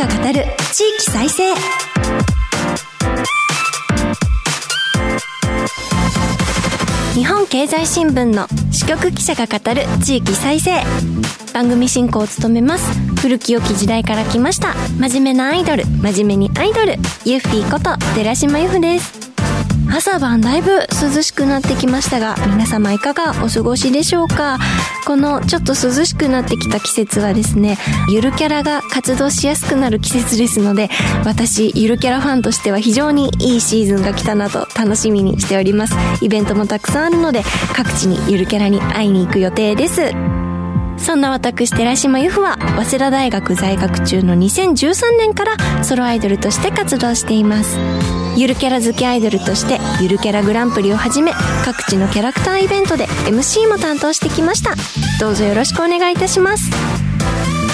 が語る地域再生。日本経済新聞の支局記者が語る地域再生。番組進行を務めます。古き良き時代から来ました。真面目なアイドル。真面目にアイドル。ゆっぴーこと寺島由布です。朝晩だいぶ涼しくなってきましたが皆様いかがお過ごしでしょうか？このちょっと涼しくなってきた季節はですねゆるキャラが活動しやすくなる季節ですので私ゆるキャラファンとしては非常にいいシーズンが来たなと楽しみにしております。イベントもたくさんあるので各地にゆるキャラに会いに行く予定です。そんな私、寺島由布は、早稲田大学在学中の2013年からソロアイドルとして活動しています。ゆるキャラ好きアイドルとしてゆるキャラグランプリをはじめ各地のキャラクターイベントで MC も担当してきましたどうぞよろしくお願いいたします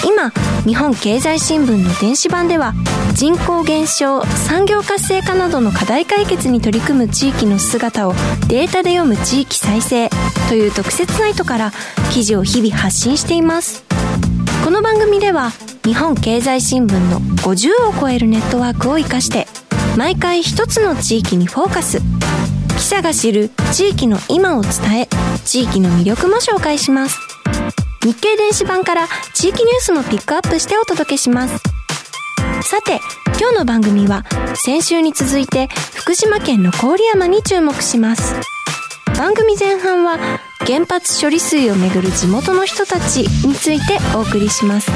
今日本経済新聞の電子版では人口減少産業活性化などの課題解決に取り組む地域の姿をデータで読む地域再生という特設サイトから記事を日々発信しています。この番組では日本経済新聞の50を超えるネットワークを生かして毎回一つの地域にフォーカス。記者が知る地域の今を伝え地域の魅力も紹介します。日経電子版から地域ニュースもピックアップしてお届けします。さて今日の番組は先週に続いて福島県の郡山に注目します。番組前半は原発処理水をめぐる地元の人たちについてお送りします。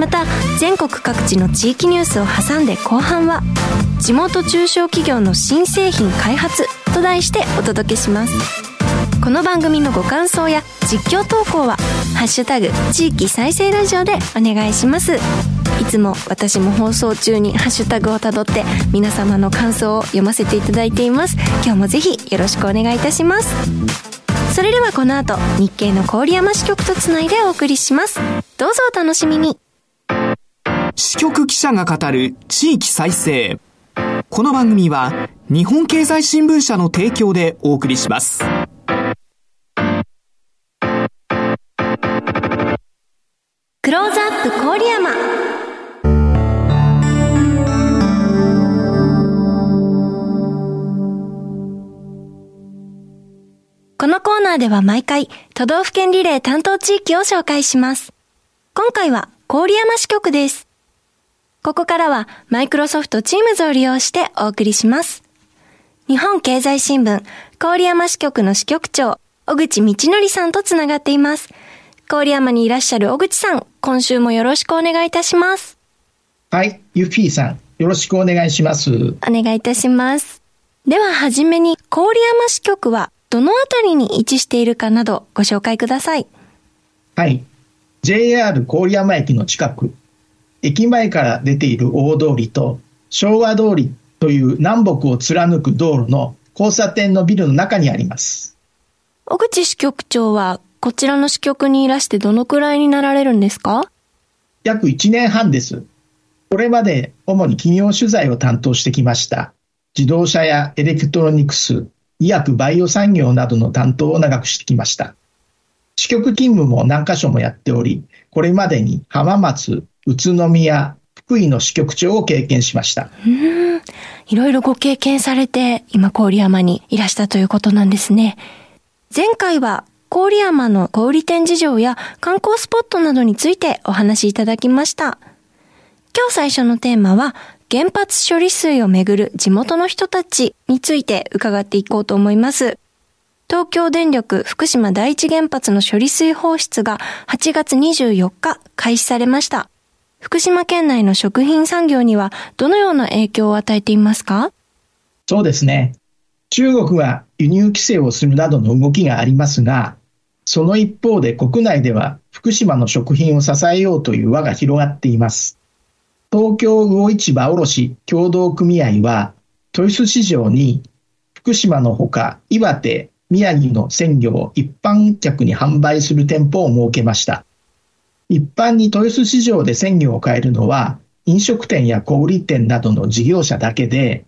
また全国各地の地域ニュースを挟んで後半は地元中小企業の新製品開発と題してお届けします。この番組のご感想や実況投稿は「ハッシュタグ地域再生ラジオ」でお願いします。いつも私も放送中にハッシュタグをたどって皆様の感想を読ませていただいています。今日もぜひよろしくお願いいたします。それではこの後日経の郡山支局とつないでお送りします。どうぞお楽しみに。支局記者が語る地域再生。この番組は日本経済新聞社の提供でお送りします。クローズアップ郡山このコーナーでは毎回都道府県リレー担当地域を紹介します。今回は郡山支局です。ここからはマイクロソフト Teams を利用してお送りします。日本経済新聞郡山支局の支局長、小口道則さんとつながっています。郡山にいらっしゃる小口さん、今週もよろしくお願いいたします。はい、ゆフィーさん、よろしくお願いします。お願いいたします。でははじめに、郡山支局はどのあたりに位置しているかなどご紹介ください。はい。JR 郡山駅の近く、駅前から出ている大通りと昭和通りという南北を貫く道路の交差点のビルの中にあります。小口支局長はこちらの支局にいらしてどのくらいになられるんですか？約1年半です。これまで主に企業取材を担当してきました。自動車やエレクトロニクス、医薬バイオ産業などの担当を長くしてきました。支局勤務も何箇所もやっており、これまでに浜松、宇都宮、福井の支局長を経験しました。いろいろご経験されて、今郡山にいらしたということなんですね。前回は郡山の小売店事情や観光スポットなどについてお話しいただきました。今日最初のテーマは、原発処理水をめぐる地元の人たちについて伺っていこうと思います。東京電力福島第一原発の処理水放出が8月24日開始されました。福島県内の食品産業にはどのような影響を与えていますか？そうですね。中国は輸入規制をするなどの動きがありますが、その一方で国内では福島の食品を支えようという輪が広がっています。東京魚市場卸協同組合は、豊洲市場に福島のほか岩手、宮城の鮮魚を一般客に販売する店舗を設けました。一般に豊洲市場で鮮魚を買えるのは、飲食店や小売店などの事業者だけで、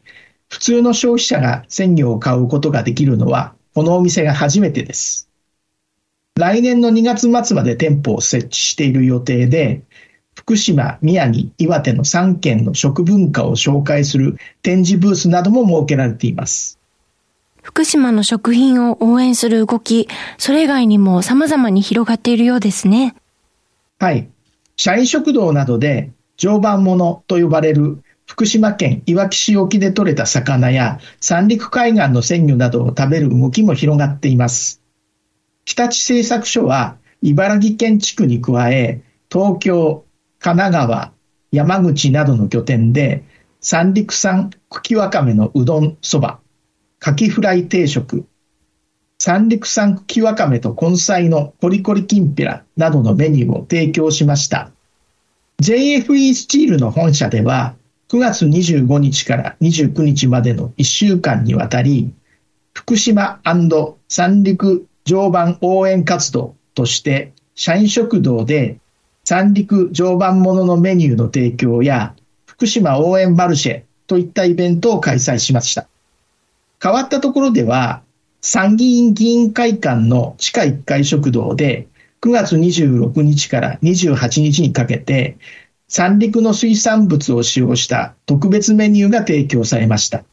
普通の消費者が鮮魚を買うことができるのは、このお店が初めてです。来年の2月末まで店舗を設置している予定で、福島、宮城、岩手の3県の食文化を紹介する展示ブースなども設けられています。福島の食品を応援する動き、それ以外にも様々に広がっているようですね。はい。社員食堂などで常磐ものと呼ばれる福島県いわき市沖で採れた魚や三陸海岸の鮮魚などを食べる動きも広がっています。日立製作所は茨城県地区に加え東京、神奈川、山口などの拠点で三陸産茎わかめのうどんそば、カキフライ定食、三陸産茎わかめと根菜のコリコリきんぴらなどのメニューを提供しました。JFE スチールの本社では9月25日から29日までの1週間にわたり福島三陸常磐応援活動として社員食堂で三陸常磐もののメニューの提供や福島応援マルシェといったイベントを開催しました。変わったところでは、参議院議員会館の地下1階食堂で9月26日から28日にかけて三陸の水産物を使用した特別メニューが提供されました。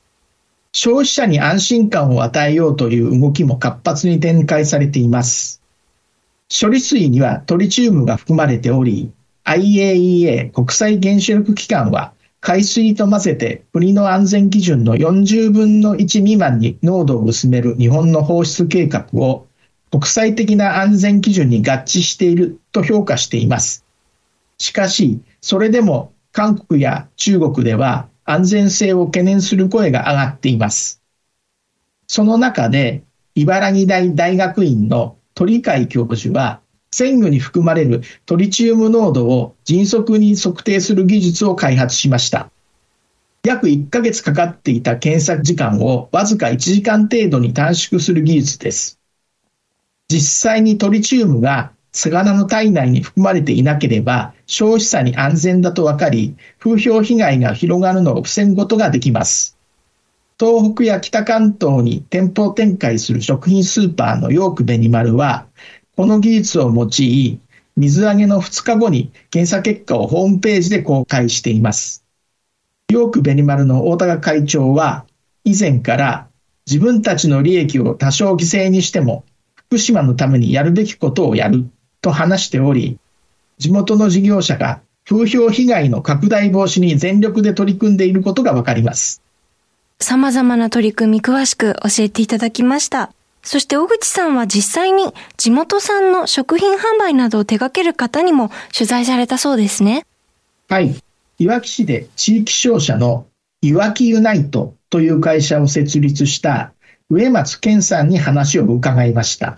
消費者に安心感を与えようという動きも活発に展開されています。処理水にはトリチウムが含まれており、IAEA 国際原子力機関は海水と混ぜて国の安全基準の40分の1未満に濃度を薄める日本の放出計画を国際的な安全基準に合致していると評価しています。しかし、それでも韓国や中国では安全性を懸念する声が上がっています。その中で、茨城大大学院の鳥海教授は、鮮魚に含まれるトリチウム濃度を迅速に測定する技術を開発しました。約1ヶ月かかっていた検索時間をわずか1時間程度に短縮する技術です。実際にトリチウムが魚の体内に含まれていなければ消費者に安全だと分かり、風評被害が広がるのを防ぐことができます。東北や北関東に店舗展開する食品スーパーのヨークベニマルは、この技術を用い、水揚げの2日後に検査結果をホームページで公開しています。ヨークベニマルの大高会長は、以前から自分たちの利益を多少犠牲にしても、福島のためにやるべきことをやると話しており、地元の事業者が風評被害の拡大防止に全力で取り組んでいることがわかります。様々な取り組み詳しく教えていただきました。そして小口さんは実際に地元産の食品販売などを手掛ける方にも取材されたそうですね。はい。いわき市で地域商社のいわきユナイトという会社を設立した植松健さんに話を伺いました。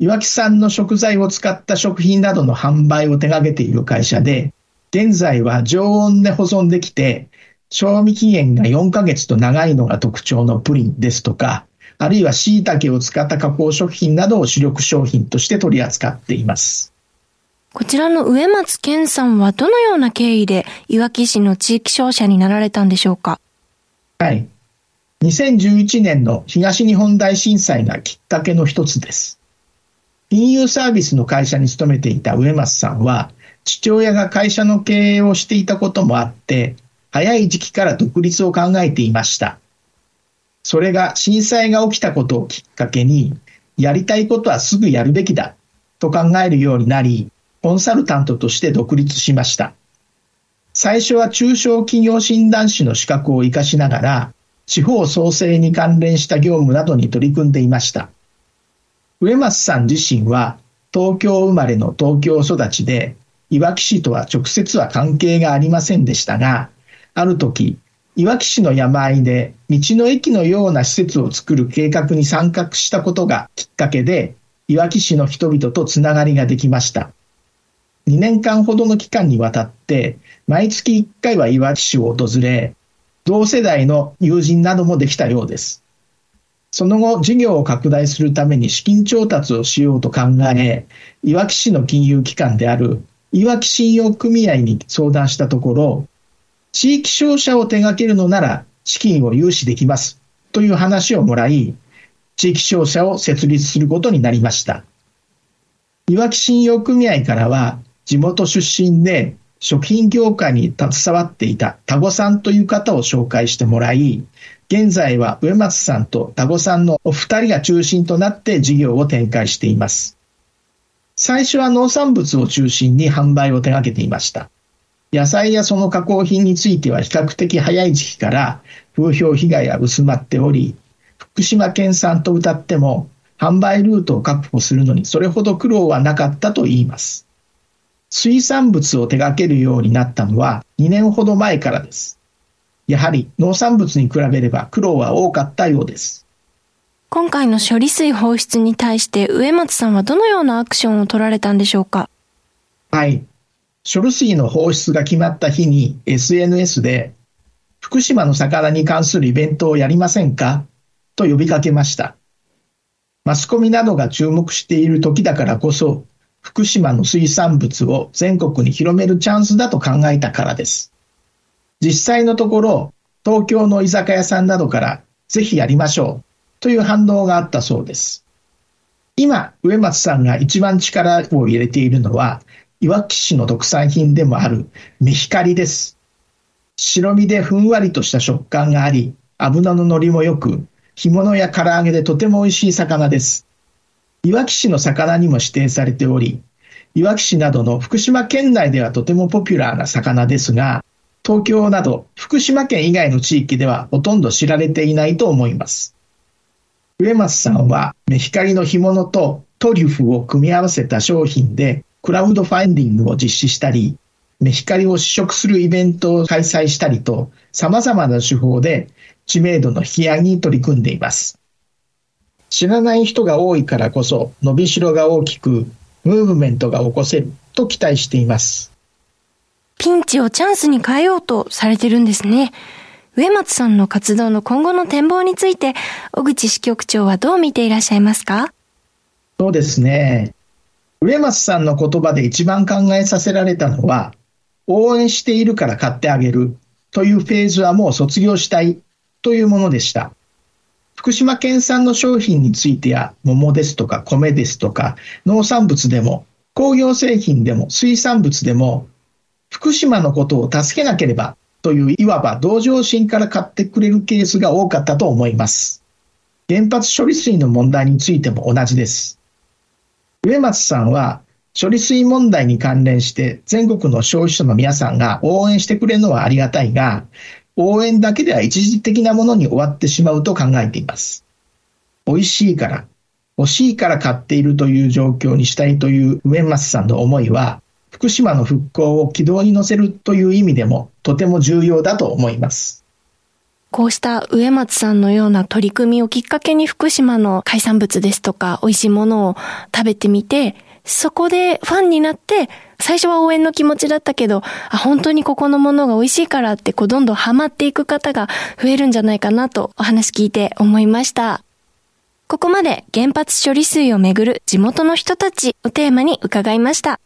いわき産の食材を使った食品などの販売を手掛けている会社で、現在は常温で保存できて、賞味期限が4ヶ月と長いのが特徴のプリンですとか、あるいは椎茸を使った加工食品などを主力商品として取り扱っています。こちらの植松健さんはどのような経緯でいわき市の地域商社になられたんでしょうか？はい。2011年の東日本大震災がきっかけの一つです。金融サービスの会社に勤めていた植松さんは、父親が会社の経営をしていたこともあって、早い時期から独立を考えていました。それが震災が起きたことをきっかけに、やりたいことはすぐやるべきだと考えるようになり、コンサルタントとして独立しました。最初は中小企業診断士の資格を活かしながら、地方創生に関連した業務などに取り組んでいました。植松さん自身は東京生まれの東京育ちで、いわき市とは直接は関係がありませんでしたが、ある時、いわき市の山あいで道の駅のような施設を作る計画に参画したことがきっかけで、いわき市の人々とつながりができました。2年間ほどの期間にわたって、毎月1回はいわき市を訪れ、同世代の友人などもできたようです。その後、事業を拡大するために資金調達をしようと考え、いわき市の金融機関であるいわき信用組合に相談したところ、地域商社を手掛けるのなら資金を融資できますという話をもらい、地域商社を設立することになりました。いわき信用組合からは地元出身で食品業界に携わっていた田子さんという方を紹介してもらい、現在は植松さんと田子さんのお二人が中心となって事業を展開しています。最初は農産物を中心に販売を手掛けていました。野菜やその加工品については比較的早い時期から風評被害が薄まっており、福島県産と謳っても販売ルートを確保するのにそれほど苦労はなかったと言います。水産物を手掛けるようになったのは2年ほど前からです。やはり農産物に比べれば苦労は多かったようです。今回の処理水放出に対して植松さんはどのようなアクションを取られたんでしょうか？はい。処理水の放出が決まった日に SNS で福島の魚に関するイベントをやりませんか？と呼びかけました。マスコミなどが注目している時だからこそ福島の水産物を全国に広めるチャンスだと考えたからです。実際のところ、東京の居酒屋さんなどからぜひやりましょうという反応があったそうです。今、植松さんが一番力を入れているのは、いわき市の特産品でもあるメヒカリです。白身でふんわりとした食感があり、油の乗りも良く、干物や唐揚げでとても美味しい魚です。いわき市の魚にも指定されており、いわき市などの福島県内ではとてもポピュラーな魚ですが、東京など福島県以外の地域ではほとんど知られていないと思います。植松さんはメヒカリの干物とトリュフを組み合わせた商品でクラウドファンディングを実施したり、メヒカリを試食するイベントを開催したりと、様々な手法で知名度の引き上げに取り組んでいます。知らない人が多いからこそ伸びしろが大きく、ムーブメントが起こせると期待しています。ピンチをチャンスに変えようとされてるんですね。植松さんの活動の今後の展望について、小口支局長はどう見ていらっしゃいますか？そうですね。植松さんの言葉で一番考えさせられたのは、応援しているから買ってあげるというフェーズはもう卒業したいというものでした。福島県産の商品についてや桃ですとか米ですとか農産物でも工業製品でも水産物でも福島のことを助けなければといういわば同情心から買ってくれるケースが多かったと思います。原発処理水の問題についても同じです。植松さんは処理水問題に関連して全国の消費者の皆さんが応援してくれるのはありがたいが、応援だけでは一時的なものに終わってしまうと考えています。美味しいから、欲しいから買っているという状況にしたいという上松さんの思いは、福島の復興を軌道に乗せるという意味でもとても重要だと思います。こうした植松さんのような取り組みをきっかけに福島の海産物ですとか美味しいものを食べてみて、そこでファンになって最初は応援の気持ちだったけど、あ、本当にここのものが美味しいからって、こう、どんどんハマっていく方が増えるんじゃないかなとお話聞いて思いました。ここまで原発処理水をめぐる地元の人たちをテーマに伺いました。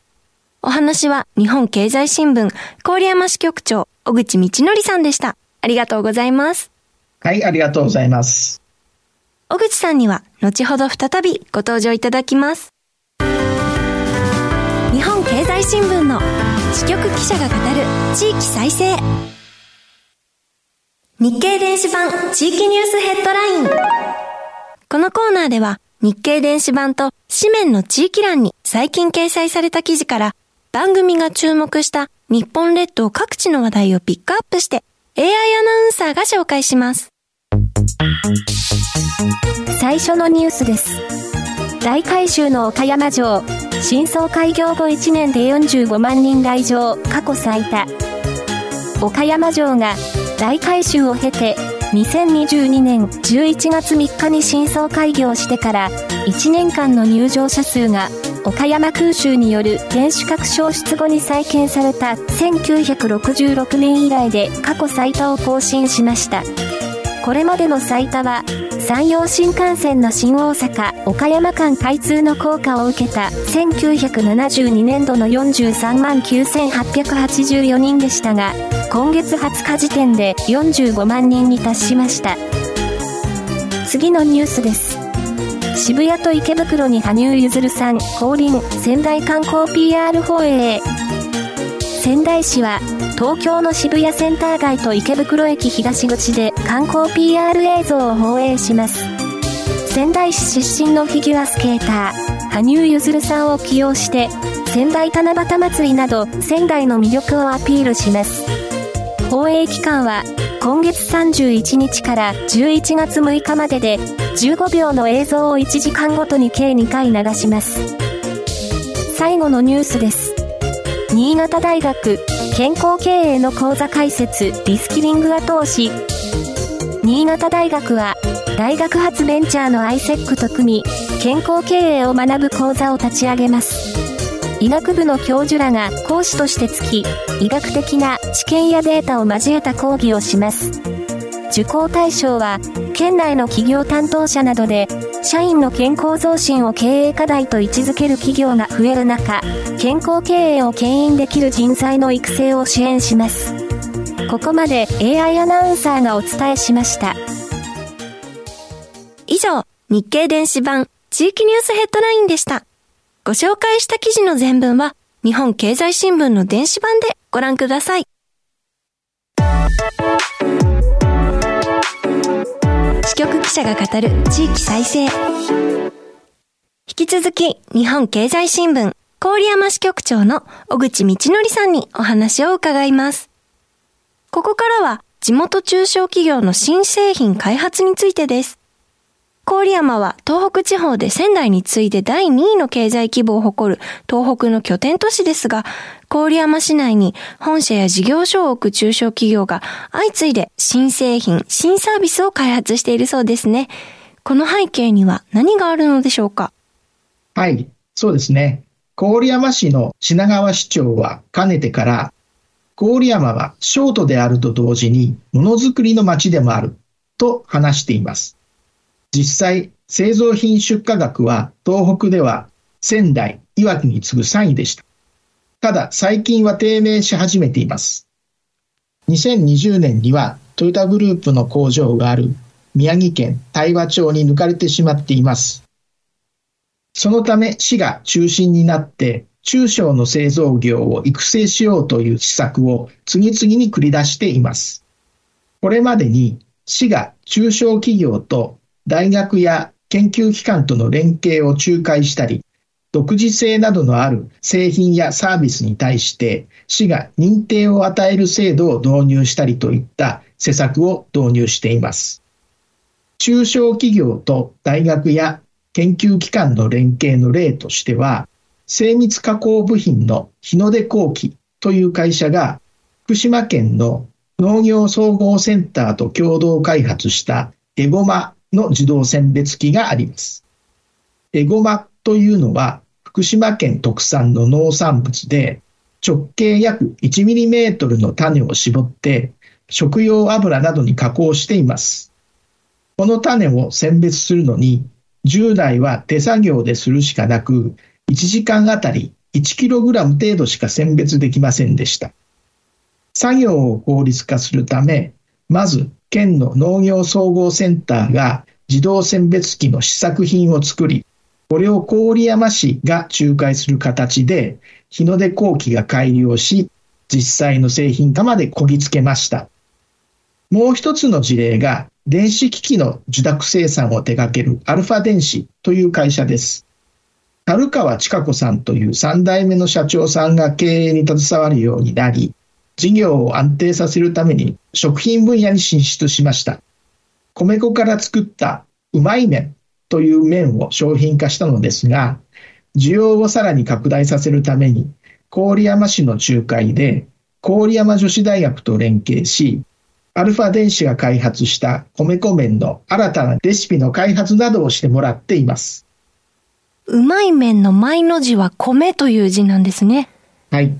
お話は日本経済新聞郡山支局長小口道則さんでした。ありがとうございます。はい、ありがとうございます。小口さんには後ほど再びご登場いただきます。日本経済新聞の支局記者が語る地域再生日経電子版地域ニュースヘッドラインこのコーナーでは日経電子版と紙面の地域欄に最近掲載された記事から番組が注目した日本列島各地の話題をピックアップして AI アナウンサーが紹介します最初のニュースです大改修の岡山城新装開業後1年で45万人来場、過去最多。岡山城が大改修を経て、2022年11月3日に新装開業してから1年間の入場者数が岡山空襲による天守閣消失後に再建された1966年以来で過去最多を更新しました。これまでの最多は山陽新幹線の新大阪岡山間開通の効果を受けた1972年度の43万9884人でしたが今月20日時点で45万人に達しました次のニュースです渋谷と池袋に羽生結弦さん降臨仙台観光 PR 放映仙台市は東京の渋谷センター街と池袋駅東口で観光 PR 映像を放映します。仙台市出身のフィギュアスケーター羽生結弦さんを起用して仙台七夕祭りなど仙台の魅力をアピールします。放映期間は今月31日から11月6日までで15秒の映像を1時間ごとに計2回流します。最後のニュースです。新潟大学健康経営の講座開設リスキリング後押し。新潟大学は大学発ベンチャーの ISEC と組み健康経営を学ぶ講座を立ち上げます。医学部の教授らが講師としてつき医学的な知見やデータを交えた講義をします。受講対象は県内の企業担当者などで社員の健康増進を経営課題と位置づける企業が増える中健康経営を牽引できる人材の育成を支援します。ここまで AI アナウンサーがお伝えしました。以上日経電子版地域ニュースヘッドラインでした。ご紹介した記事の全文は日本経済新聞の電子版でご覧ください。支局記者が語る地域再生。引き続き日本経済新聞郡山支局長の小口道則さんにお話を伺います。ここからは地元中小企業の新製品開発についてです。郡山は東北地方で仙台に次いで第2位の経済規模を誇る東北の拠点都市ですが、郡山市内に本社や事業所を置く中小企業が相次いで新製品、新サービスを開発しているそうですね。この背景には何があるのでしょうか？はい、そうですね。郡山市の品川市長はかねてから、郡山はショートであると同時にものづくりの街でもあると話しています。実際、製造品出荷額は東北では仙台、岩木に次ぐ3位でした。ただ、最近は低迷し始めています。2020年にはトヨタグループの工場がある宮城県大和町に抜かれてしまっています。そのため市が中心になって中小の製造業を育成しようという施策を次々に繰り出しています。これまでに市が中小企業と大学や研究機関との連携を仲介したり、独自性などのある製品やサービスに対して市が認定を与える制度を導入したりといった施策を導入しています。中小企業と大学や研究機関の連携の例としては、精密加工部品の日の出工機という会社が福島県の農業総合センターと共同開発したエゴマの自動選別機があります。エゴマというのは福島県特産の農産物で直径約 1mm の種を絞って食用油などに加工しています。この種を選別するのに従来は手作業でするしかなく1時間あたり 1kg 程度しか選別できませんでした。作業を効率化するため、まず県の農業総合センターが自動選別機の試作品を作り、これを郡山市が仲介する形で、日の出工機が改良し、実際の製品化までこぎつけました。もう一つの事例が、電子機器の受託生産を手掛けるアルファ電子という会社です。樽川千佳子さんという3代目の社長さんが経営に携わるようになり、事業を安定させるために食品分野に進出しました。米粉から作ったうまい麺という麺を商品化したのですが、需要をさらに拡大させるために、郡山市の仲介で、郡山女子大学と連携し、アルファ電子が開発した米粉麺の新たなレシピの開発などをしてもらっています。うまい麺の前の字は米という字なんですね。はい。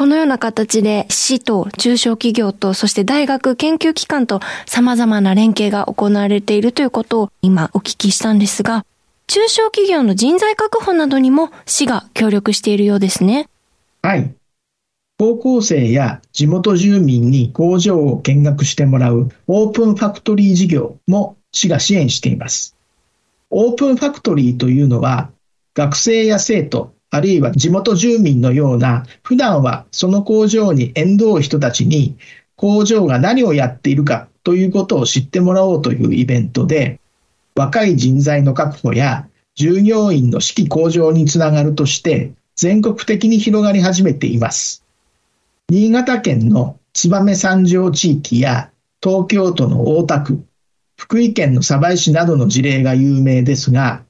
このような形で市と中小企業とそして大学研究機関と様々な連携が行われているということを今お聞きしたんですが、中小企業の人材確保などにも市が協力しているようですね。はい。高校生や地元住民に工場を見学してもらうオープンファクトリー事業も市が支援しています。オープンファクトリーというのは学生や生徒、あるいは地元住民のような、普段はその工場に縁遠い人たちに、工場が何をやっているかということを知ってもらおうというイベントで、若い人材の確保や従業員の士気向上につながるとして、全国的に広がり始めています。新潟県の燕三条地域や東京都の大田区、福井県の鯖江市などの事例が有名ですが、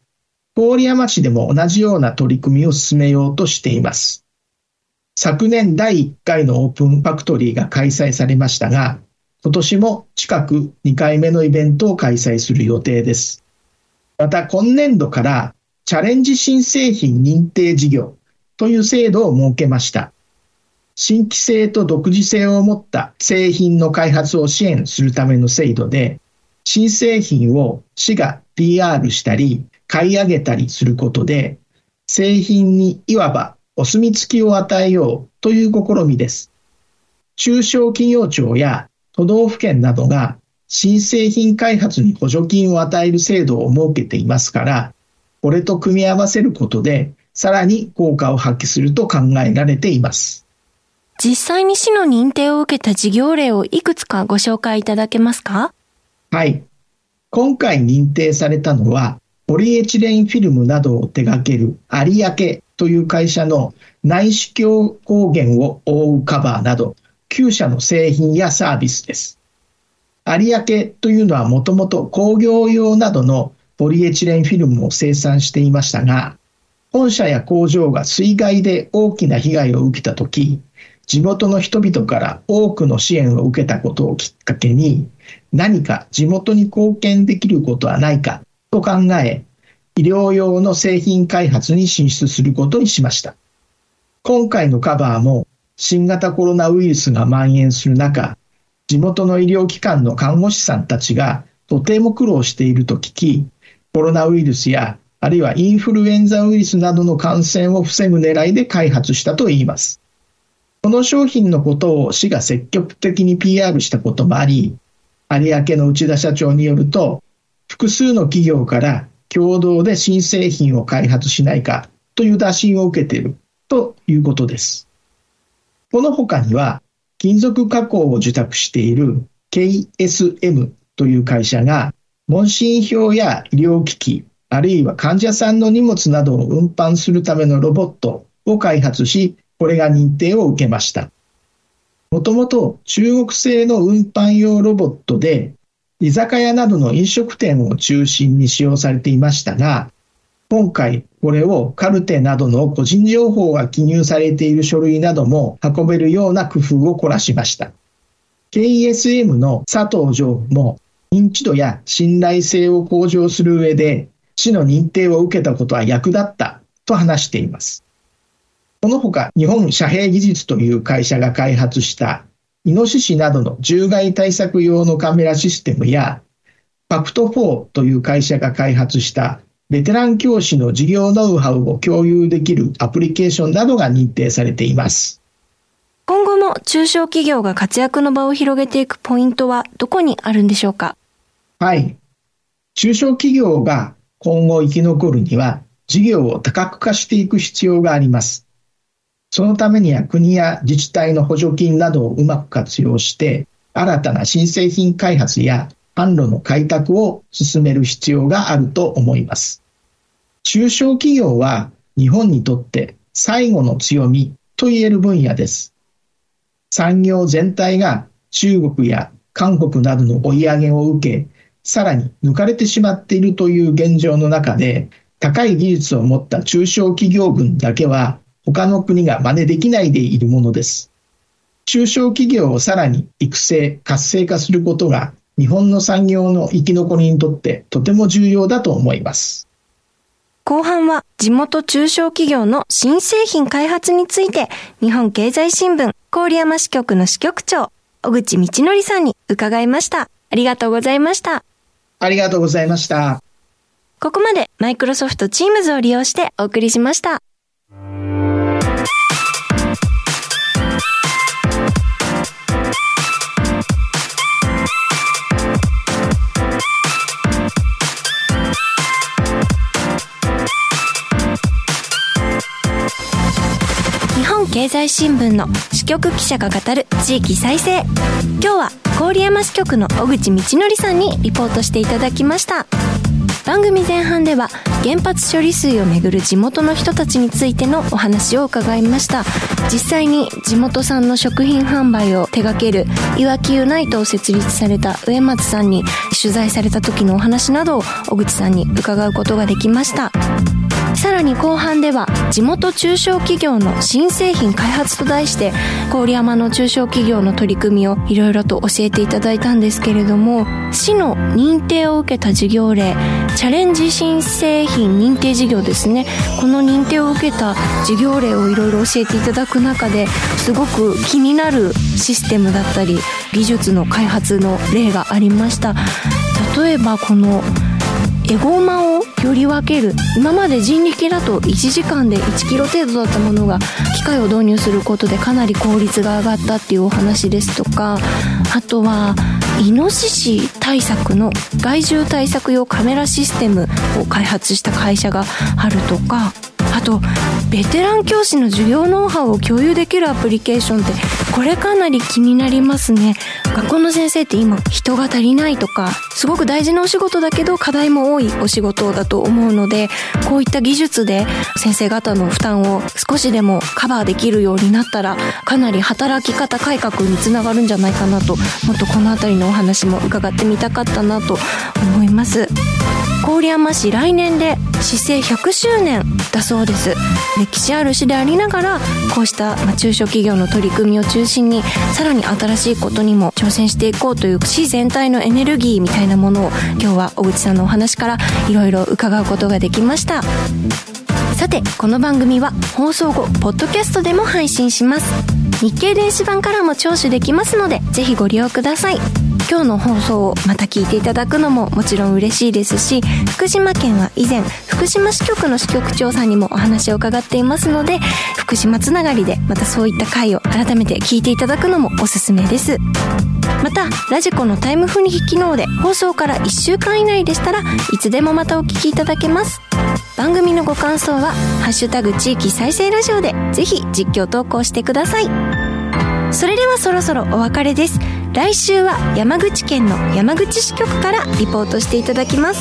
郡山市でも同じような取り組みを進めようとしています。昨年第1回のオープンファクトリーが開催されましたが、今年も近く2回目のイベントを開催する予定です。また今年度からチャレンジ新製品認定事業という制度を設けました。新規性と独自性を持った製品の開発を支援するための制度で、新製品を市が PR したり、買い上げたりすることで、製品にいわばお墨付きを与えようという試みです。中小企業庁や都道府県などが新製品開発に補助金を与える制度を設けていますから、これと組み合わせることで、さらに効果を発揮すると考えられています。実際に市の認定を受けた事業例をいくつかご紹介いただけますか？はい。今回認定されたのは、ポリエチレンフィルムなどを手掛ける有明という会社の内視鏡光源を覆うカバーなど9社の製品やサービスです。有明というのはもともと工業用などのポリエチレンフィルムを生産していましたが、本社や工場が水害で大きな被害を受けたとき、地元の人々から多くの支援を受けたことをきっかけに、何か地元に貢献できることはないかと考え、医療用の製品開発に進出することにしました。今回のカバーも新型コロナウイルスが蔓延する中、地元の医療機関の看護師さんたちがとても苦労していると聞き、コロナウイルスやあるいはインフルエンザウイルスなどの感染を防ぐ狙いで開発したといいます。この商品のことを市が積極的に PR したこともあり、有明の内田社長によると、複数の企業から共同で新製品を開発しないかという打診を受けているということです。この他には、金属加工を受託している KSM という会社が、問診票や医療機器、あるいは患者さんの荷物などを運搬するためのロボットを開発し、これが認定を受けました。もともと中国製の運搬用ロボットで、居酒屋などの飲食店を中心に使用されていましたが、今回これをカルテなどの個人情報が記入されている書類なども運べるような工夫を凝らしました。KSM の佐藤常務も認知度や信頼性を向上する上で市の認定を受けたことは役立ったと話しています。このほか日本遮蔽技術という会社が開発したイノシシなどの獣害対策用のカメラシステムやパクト4という会社が開発したベテラン教師の事業ノウハウを共有できるアプリケーションなどが認定されています。今後も中小企業が活躍の場を広げていくポイントはどこにあるんでしょうか？はい。中小企業が今後生き残るには事業を多角化していく必要があります。そのためには国や自治体の補助金などをうまく活用して、新たな新製品開発や販路の開拓を進める必要があると思います。中小企業は日本にとって最後の強みと言える分野です。産業全体が中国や韓国などの追い上げを受け、さらに抜かれてしまっているという現状の中で、高い技術を持った中小企業群だけは他の国が真似できないでいるものです。中小企業をさらに育成、活性化することが日本の産業の生き残りにとってとても重要だと思います。後半は地元中小企業の新製品開発について日本経済新聞郡山支局の支局長小口道則さんに伺いました。ありがとうございました。ありがとうございました。ここまでマイクロソフト Teams を利用してお送りしました。経済新聞の支局記者が語る地域再生。今日は郡山支局の小口道則さんにリポートしていただきました。番組前半では原発処理水をめぐる地元の人たちについてのお話を伺いました。実際に地元産の食品販売を手掛けるいわきユナイトを設立された植松さんに取材された時のお話などを小口さんに伺うことができました。さらに後半では地元中小企業の新製品開発と題して郡山の中小企業の取り組みをいろいろと教えていただいたんですけれども市の認定を受けた事業例チャレンジ新製品認定事業ですね。この認定を受けた事業例をいろいろ教えていただく中ですごく気になるシステムだったり技術の開発の例がありました。例えばこのエゴマをより分ける今まで人力だと1時間で1キロ程度だったものが機械を導入することでかなり効率が上がったっていうお話ですとかあとはイノシシ対策の害獣対策用カメラシステムを開発した会社があるとかあとベテラン教師の授業ノウハウを共有できるアプリケーションってこれかなり気になりますね。学校の先生って今人が足りないとかすごく大事なお仕事だけど課題も多いお仕事だと思うのでこういった技術で先生方の負担を少しでもカバーできるようになったらかなり働き方改革につながるんじゃないかなともっとこの辺りのお話も伺ってみたかったなと思います。郡山市来年で市政100周年だそうです。歴史ある市でありながらこうした中小企業の取り組みを中心にさらに新しいことにも挑戦していこうという市全体のエネルギーみたいなものを今日は小口さんのお話からいろいろ伺うことができました。さてこの番組は放送後ポッドキャストでも配信します。日経電子版からも聴取できますのでぜひご利用ください。今日の放送をまた聞いていただくのももちろん嬉しいですし福島県は以前福島支局の支局長さんにもお話を伺っていますので福島つながりでまたそういった回を改めて聞いていただくのもおすすめです。またラジコのタイムフリー機能で放送から1週間以内でしたらいつでもまたお聞きいただけます。番組のご感想は「ハッシュタグ地域再生ラジオ」でぜひ実況投稿してください。それではそろそろお別れです。来週は山口県の山口支局からリポートしていただきます。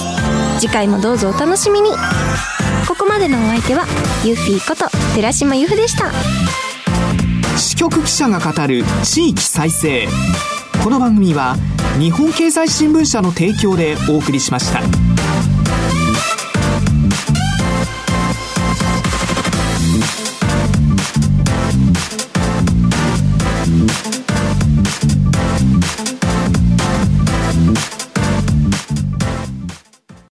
次回もどうぞお楽しみに。ここまでのお相手はユッフィーこと寺島由布でした。支局記者が語る地域再生。この番組は日本経済新聞社の提供でお送りしました。